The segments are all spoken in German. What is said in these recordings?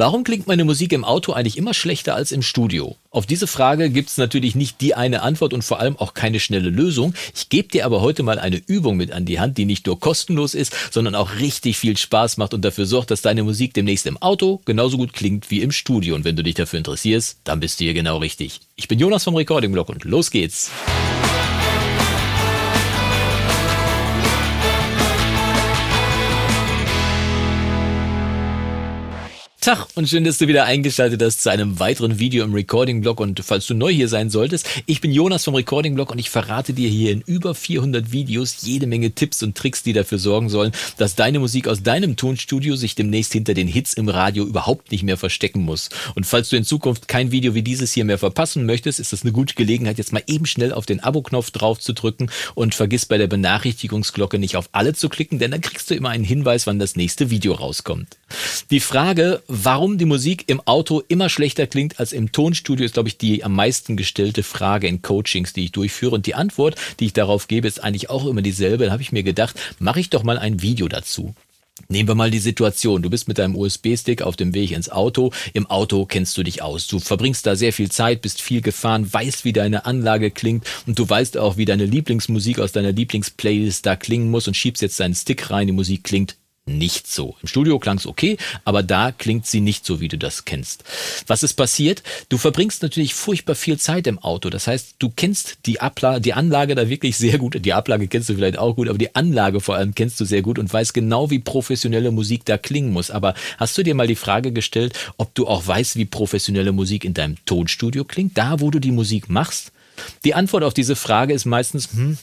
Warum klingt meine Musik im Auto eigentlich immer schlechter als im Studio? Auf diese Frage gibt es natürlich nicht die eine Antwort und vor allem auch keine schnelle Lösung. Ich gebe dir aber heute mal eine Übung mit an die Hand, die nicht nur kostenlos ist, sondern auch richtig viel Spaß macht und dafür sorgt, dass deine Musik demnächst im Auto genauso gut klingt wie im Studio. Und wenn du dich dafür interessierst, dann bist du hier genau richtig. Ich bin Jonas vom Recording Blog und los geht's. Tag und schön, dass du wieder eingeschaltet hast zu einem weiteren Video im Recording-Blog. Und falls du neu hier sein solltest, ich bin Jonas vom Recording-Blog und ich verrate dir hier in über 400 Videos jede Menge Tipps und Tricks, die dafür sorgen sollen, dass deine Musik aus deinem Tonstudio sich demnächst hinter den Hits im Radio überhaupt nicht mehr verstecken muss. Und falls du in Zukunft kein Video wie dieses hier mehr verpassen möchtest, ist das eine gute Gelegenheit, jetzt mal eben schnell auf den Abo-Knopf drauf zu drücken und vergiss bei der Benachrichtigungsglocke nicht auf alle zu klicken, denn dann kriegst du immer einen Hinweis, wann das nächste Video rauskommt. Die Frage, warum die Musik im Auto immer schlechter klingt als im Tonstudio, ist, glaube ich, die am meisten gestellte Frage in Coachings, die ich durchführe. Und die Antwort, die ich darauf gebe, ist eigentlich auch immer dieselbe. Da habe ich mir gedacht, mache ich doch mal ein Video dazu. Nehmen wir mal die Situation. Du bist mit deinem USB-Stick auf dem Weg ins Auto. Im Auto kennst du dich aus. Du verbringst da sehr viel Zeit, bist viel gefahren, weißt, wie deine Anlage klingt und du weißt auch, wie deine Lieblingsmusik aus deiner Lieblingsplaylist da klingen muss und schiebst jetzt deinen Stick rein. Die Musik klingt nicht so. Im Studio klang es okay, aber da klingt sie nicht so, wie du das kennst. Was ist passiert? Du verbringst natürlich furchtbar viel Zeit im Auto. Das heißt, du kennst die, Abla die Anlage da wirklich sehr gut. Die Ablage kennst du vielleicht auch gut, aber die Anlage vor allem kennst du sehr gut und weißt genau, wie professionelle Musik da klingen muss. Aber hast du dir mal die Frage gestellt, ob du auch weißt, wie professionelle Musik in deinem Tonstudio klingt, da wo du die Musik machst? Die Antwort auf diese Frage ist meistens, hm,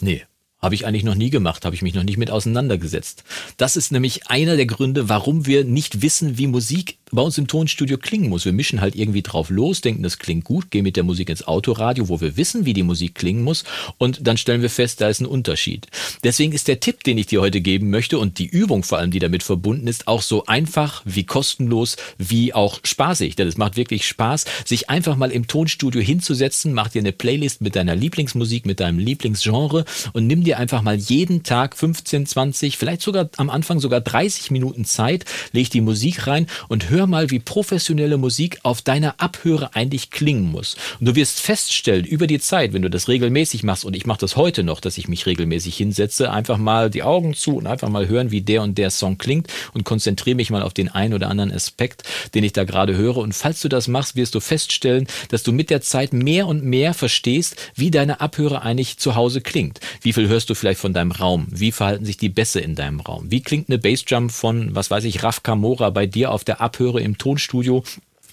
nee, habe ich eigentlich noch nie gemacht, habe ich mich noch nicht mit auseinandergesetzt. Das ist nämlich einer der Gründe, warum wir nicht wissen, wie Musik bei uns im Tonstudio klingen muss. Wir mischen halt irgendwie drauf los, denken, das klingt gut, gehen mit der Musik ins Autoradio, wo wir wissen, wie die Musik klingen muss und dann stellen wir fest, da ist ein Unterschied. Deswegen ist der Tipp, den ich dir heute geben möchte und die Übung vor allem, die damit verbunden ist, auch so einfach wie kostenlos wie auch spaßig. Denn es macht wirklich Spaß, sich einfach mal im Tonstudio hinzusetzen, mach dir eine Playlist mit deiner Lieblingsmusik, mit deinem Lieblingsgenre und nimm dir einfach mal jeden Tag 15, 20, vielleicht sogar am Anfang sogar 30 Minuten Zeit, leg die Musik rein und hör hör mal, wie professionelle Musik auf deiner Abhöre eigentlich klingen muss. Und du wirst feststellen, über die Zeit, wenn du das regelmäßig machst, und ich mache das heute noch, dass ich mich regelmäßig hinsetze, einfach mal die Augen zu und einfach mal hören, wie der und der Song klingt und konzentriere mich mal auf den einen oder anderen Aspekt, den ich da gerade höre. Und falls du das machst, wirst du feststellen, dass du mit der Zeit mehr und mehr verstehst, wie deine Abhöre eigentlich zu Hause klingt. Wie viel hörst du vielleicht von deinem Raum? Wie verhalten sich die Bässe in deinem Raum? Wie klingt eine Bassdrum von, was weiß ich, Raf Kamora bei dir auf der Abhöre höre im Tonstudio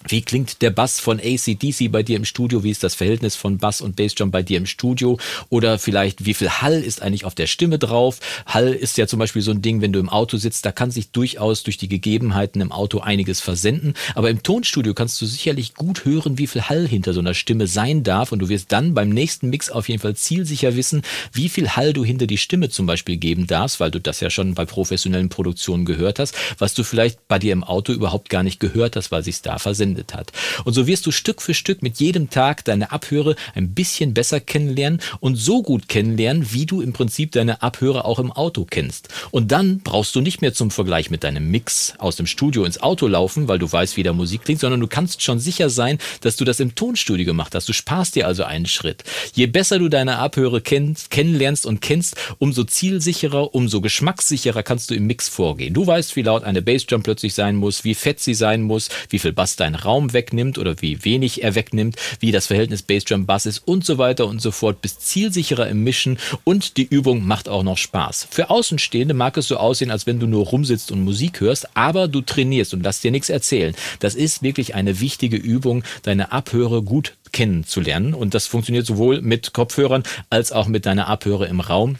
wie klingt der Bass von ACDC bei dir im Studio? Wie ist das Verhältnis von Bass und Bassdrum bei dir im Studio? Oder vielleicht, wie viel Hall ist eigentlich auf der Stimme drauf? Hall ist ja zum Beispiel so ein Ding, wenn du im Auto sitzt, da kann sich durchaus durch die Gegebenheiten im Auto einiges versenden. Aber im Tonstudio kannst du sicherlich gut hören, wie viel Hall hinter so einer Stimme sein darf. Und du wirst dann beim nächsten Mix auf jeden Fall zielsicher wissen, wie viel Hall du hinter die Stimme zum Beispiel geben darfst, weil du das ja schon bei professionellen Produktionen gehört hast, was du vielleicht bei dir im Auto überhaupt gar nicht gehört hast, weil sich da versendet verwendet hat. Und so wirst du Stück für Stück mit jedem Tag deine Abhöre ein bisschen besser kennenlernen und so gut kennenlernen, wie du im Prinzip deine Abhöre auch im Auto kennst. Und dann brauchst du nicht mehr zum Vergleich mit deinem Mix aus dem Studio ins Auto laufen, weil du weißt, wie der Musik klingt, sondern du kannst schon sicher sein, dass du das im Tonstudio gemacht hast. Du sparst dir also einen Schritt. Je besser du deine Abhöre kennst, kennenlernst und kennst, umso zielsicherer, umso geschmackssicherer kannst du im Mix vorgehen. Du weißt, wie laut eine Bassdrum plötzlich sein muss, wie fett sie sein muss, wie viel Bass dein Raum wegnimmt oder wie wenig er wegnimmt, wie das Verhältnis Bassdrum-Bass ist und so weiter und so fort, bist zielsicherer im Mischen und die Übung macht auch noch Spaß. Für Außenstehende mag es so aussehen, als wenn du nur rumsitzt und Musik hörst, aber du trainierst und lass dir nichts erzählen. Das ist wirklich eine wichtige Übung, deine Abhöre gut kennenzulernen und das funktioniert sowohl mit Kopfhörern als auch mit deiner Abhöre im Raum.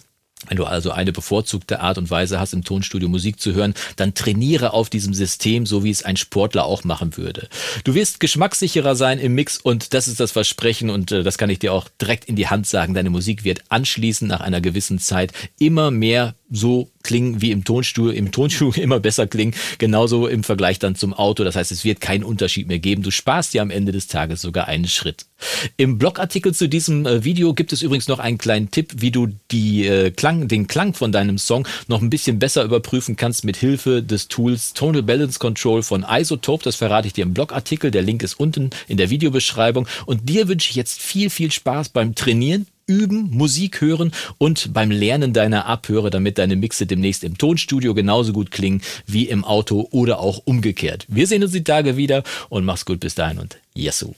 Wenn du also eine bevorzugte Art und Weise hast, im Tonstudio Musik zu hören, dann trainiere auf diesem System, so wie es ein Sportler auch machen würde. Du wirst geschmackssicherer sein im Mix und das ist das Versprechen und äh, das kann ich dir auch direkt in die Hand sagen. Deine Musik wird anschließend nach einer gewissen Zeit immer mehr so klingen wie im Tonstuhl, im Tonstuhl immer besser klingen, genauso im Vergleich dann zum Auto. Das heißt, es wird keinen Unterschied mehr geben. Du sparst dir am Ende des Tages sogar einen Schritt. Im Blogartikel zu diesem äh, Video gibt es übrigens noch einen kleinen Tipp, wie du die, äh, Klang, den Klang von deinem Song noch ein bisschen besser überprüfen kannst mit Hilfe des Tools Tonal Balance Control von Isotope. Das verrate ich dir im Blogartikel. Der Link ist unten in der Videobeschreibung. Und dir wünsche ich jetzt viel, viel Spaß beim Trainieren üben, Musik hören und beim Lernen deiner Abhöre, damit deine Mixe demnächst im Tonstudio genauso gut klingen wie im Auto oder auch umgekehrt. Wir sehen uns die Tage wieder und mach's gut bis dahin und Yesu.